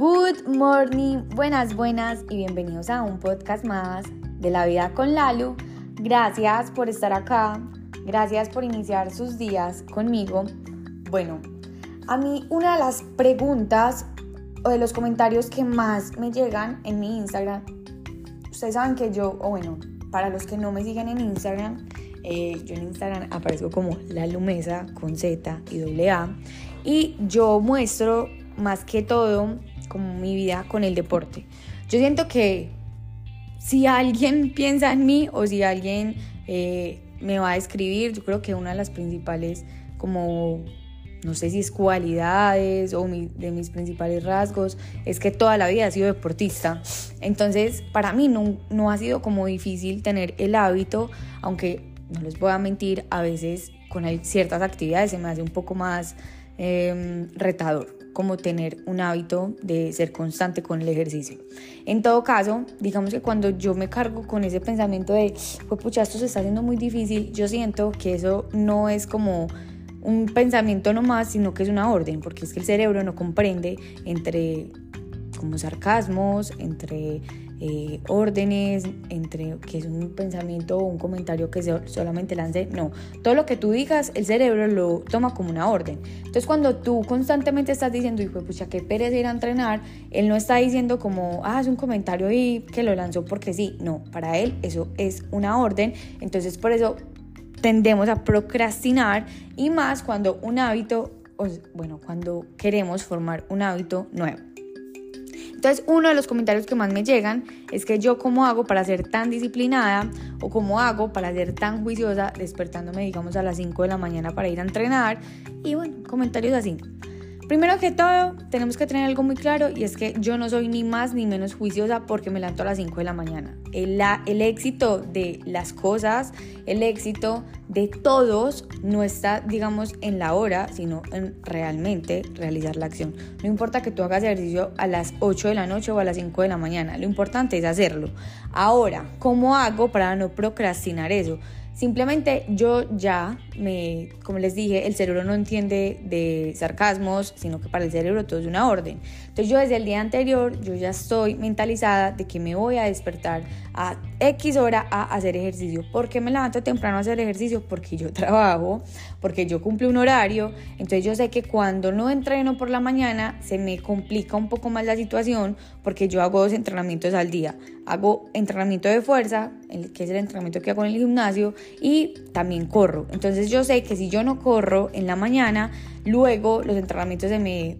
Good morning, buenas, buenas y bienvenidos a un podcast más de la vida con Lalu. Gracias por estar acá, gracias por iniciar sus días conmigo. Bueno, a mí una de las preguntas o de los comentarios que más me llegan en mi Instagram, ustedes saben que yo, o bueno, para los que no me siguen en Instagram, eh, yo en Instagram aparezco como la Lumesa con Z y doble A y yo muestro más que todo como mi vida con el deporte. Yo siento que si alguien piensa en mí o si alguien eh, me va a escribir, yo creo que una de las principales como no sé si es cualidades o de mis principales rasgos, es que toda la vida he sido deportista. Entonces, para mí no, no ha sido como difícil tener el hábito, aunque no les voy a mentir, a veces con ciertas actividades se me hace un poco más em, retador como tener un hábito de ser constante con el ejercicio. En todo caso, digamos que cuando yo me cargo con ese pensamiento de, pues pucha, esto se está haciendo muy difícil, yo siento que eso no es como un pensamiento nomás, sino que es una orden, porque es que el cerebro no comprende entre como sarcasmos, entre eh, órdenes, entre que es un pensamiento o un comentario que solamente lance. No, todo lo que tú digas, el cerebro lo toma como una orden. Entonces, cuando tú constantemente estás diciendo, hijo, pucha, qué pereza ir a entrenar, él no está diciendo como, ah, es un comentario y que lo lanzó porque sí. No, para él eso es una orden. Entonces, por eso tendemos a procrastinar y más cuando un hábito, bueno, cuando queremos formar un hábito nuevo. Entonces, uno de los comentarios que más me llegan es que yo cómo hago para ser tan disciplinada o cómo hago para ser tan juiciosa despertándome, digamos, a las 5 de la mañana para ir a entrenar. Y bueno, comentarios así. Primero que todo, tenemos que tener algo muy claro y es que yo no soy ni más ni menos juiciosa porque me levanto a las 5 de la mañana. El, el éxito de las cosas, el éxito de todos no está, digamos, en la hora, sino en realmente realizar la acción. No importa que tú hagas ejercicio a las 8 de la noche o a las 5 de la mañana, lo importante es hacerlo. Ahora, ¿cómo hago para no procrastinar eso? Simplemente yo ya me, como les dije, el cerebro no entiende de sarcasmos, sino que para el cerebro todo es una orden. Yo desde el día anterior, yo ya estoy mentalizada de que me voy a despertar a X hora a hacer ejercicio. ¿Por qué me levanto temprano a hacer ejercicio? Porque yo trabajo, porque yo cumplo un horario. Entonces yo sé que cuando no entreno por la mañana se me complica un poco más la situación porque yo hago dos entrenamientos al día. Hago entrenamiento de fuerza, que es el entrenamiento que hago en el gimnasio, y también corro. Entonces yo sé que si yo no corro en la mañana, luego los entrenamientos se me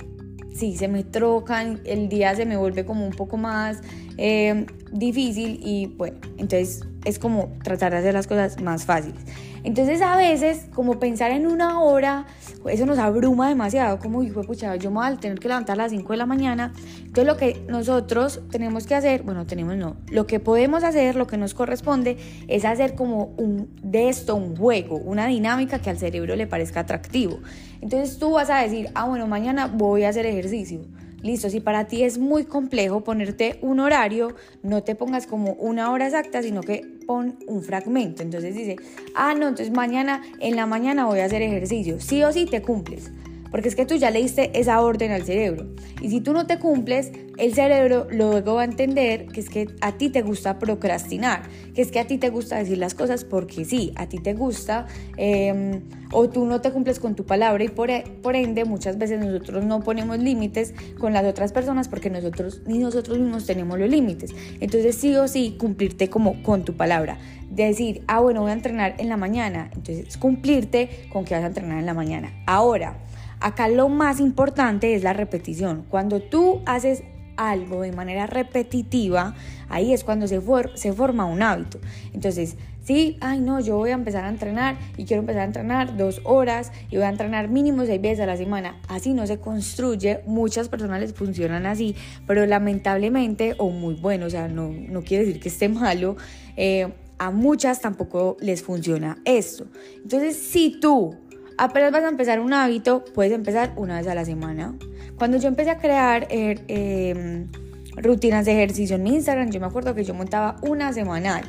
sí, se me trocan, el día se me vuelve como un poco más eh, difícil y bueno, entonces es como tratar de hacer las cosas más fáciles. Entonces a veces como pensar en una hora, eso nos abruma demasiado, como hijo pucha, yo mal tener que levantar a las 5 de la mañana. Entonces lo que nosotros tenemos que hacer, bueno, tenemos no, lo que podemos hacer, lo que nos corresponde es hacer como un de un juego, una dinámica que al cerebro le parezca atractivo. Entonces tú vas a decir, ah, bueno, mañana voy a hacer ejercicio. Listo, si para ti es muy complejo ponerte un horario, no te pongas como una hora exacta, sino que pon un fragmento. Entonces dice, ah, no, entonces mañana, en la mañana voy a hacer ejercicio. Sí o sí te cumples porque es que tú ya le diste esa orden al cerebro. Y si tú no te cumples, el cerebro luego va a entender que es que a ti te gusta procrastinar, que es que a ti te gusta decir las cosas porque sí, a ti te gusta, em, o tú no te cumples con tu palabra y por, e, por ende muchas veces nosotros no ponemos límites con las otras personas porque nosotros ni nosotros mismos tenemos los límites. Entonces sí o sí cumplirte como con tu palabra. Decir, ah, bueno, voy a entrenar en la mañana. Entonces cumplirte con que vas a entrenar en la mañana. Ahora, Acá lo más importante es la repetición. Cuando tú haces algo de manera repetitiva, ahí es cuando se, se forma un hábito. Entonces, sí, ay no, yo voy a empezar a entrenar y quiero empezar a entrenar dos horas y voy a entrenar mínimo seis veces a la semana. Así no se construye, muchas personas les funcionan así, pero lamentablemente, o muy bueno, o sea, no, no quiere decir que esté malo, eh, a muchas tampoco les funciona esto. Entonces, si tú apenas vas a empezar un hábito, puedes empezar una vez a la semana. Cuando yo empecé a crear eh, em, rutinas de ejercicio en Instagram, yo me acuerdo que yo montaba una semanal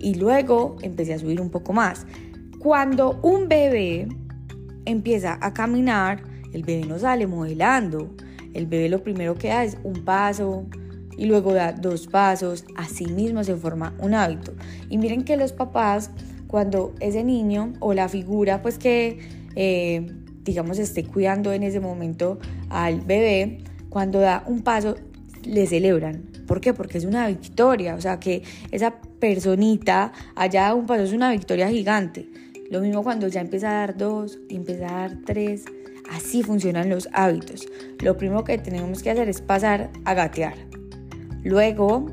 y luego empecé a subir un poco más. Cuando un bebé empieza a caminar, el bebé no sale modelando, El bebé lo primero que da es un paso y luego da dos pasos, así mismo se forma un hábito. Y miren que los papás, cuando ese niño o la figura pues que eh, digamos esté cuidando en ese momento al bebé, cuando da un paso le celebran. ¿Por qué? Porque es una victoria, o sea que esa personita haya dado un paso es una victoria gigante. Lo mismo cuando ya empieza a dar dos empieza a dar tres. Así funcionan los hábitos. Lo primero que tenemos que hacer es pasar a gatear. Luego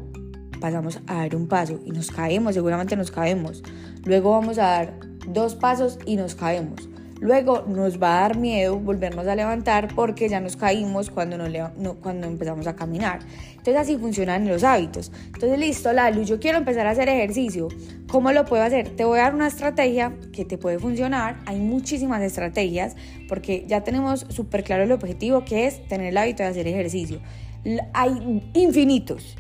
pasamos a dar un paso y nos caemos, seguramente nos caemos. Luego vamos a dar dos pasos y nos caemos. Luego nos va a dar miedo volvernos a levantar porque ya nos caímos cuando, cuando empezamos a caminar. Entonces así funcionan los hábitos. Entonces listo, Lalu, yo quiero empezar a hacer ejercicio. ¿Cómo lo puedo hacer? Te voy a dar una estrategia que te puede funcionar. Hay muchísimas estrategias porque ya tenemos súper claro el objetivo que es tener el hábito de hacer ejercicio. Hay infinitos.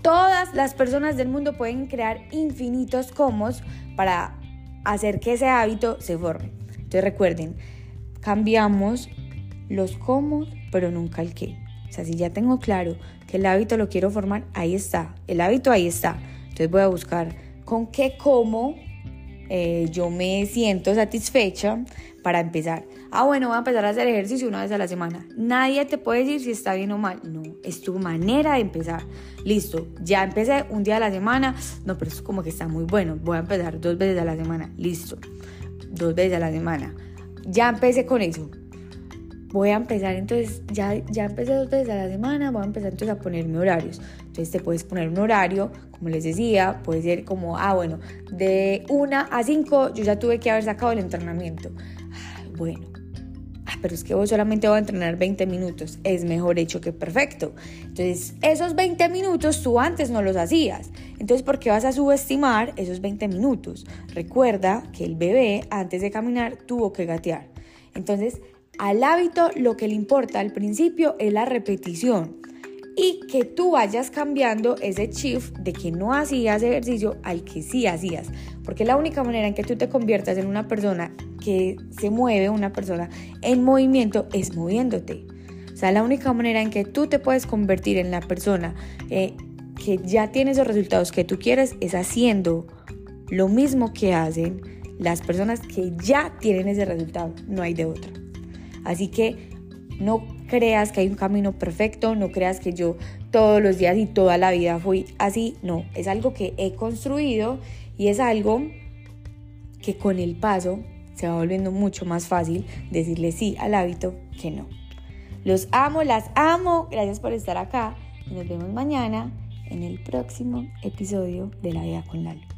Todas las personas del mundo pueden crear infinitos comos para hacer que ese hábito se forme. Entonces recuerden, cambiamos los cómo, pero nunca el qué. O sea, si ya tengo claro que el hábito lo quiero formar, ahí está. El hábito ahí está. Entonces voy a buscar con qué cómo eh, yo me siento satisfecha para empezar. Ah, bueno, voy a empezar a hacer ejercicio una vez a la semana. Nadie te puede decir si está bien o mal. Es tu manera de empezar. Listo, ya empecé un día a la semana. No, pero es como que está muy bueno. Voy a empezar dos veces a la semana. Listo dos veces a la semana. Ya empecé con eso. Voy a empezar entonces, ya, ya empecé dos veces a la semana, voy a empezar entonces a ponerme horarios. Entonces te puedes poner un horario, como les decía, puede ser como, ah, bueno, de una a cinco yo ya tuve que haber sacado el entrenamiento. bueno, pero es que vos solamente voy a entrenar 20 minutos, es mejor hecho que perfecto. Entonces, esos 20 minutos tú antes no los hacías. Entonces, ¿por qué vas a subestimar esos 20 minutos? Recuerda que el bebé antes de caminar tuvo que gatear. Entonces, al hábito lo que le importa al principio es la repetición y que tú vayas cambiando ese shift de que no hacías ejercicio al que sí hacías. Porque la única manera en que tú te conviertas en una persona que se mueve, una persona en movimiento, es moviéndote. O sea, la única manera en que tú te puedes convertir en la persona eh, que ya tiene esos resultados que tú quieres es haciendo lo mismo que hacen las personas que ya tienen ese resultado. No hay de otra. Así que no creas que hay un camino perfecto, no creas que yo todos los días y toda la vida fui así, no, es algo que he construido y es algo que con el paso se va volviendo mucho más fácil decirle sí al hábito que no. Los amo, las amo, gracias por estar acá y nos vemos mañana en el próximo episodio de La Vida con Lalo.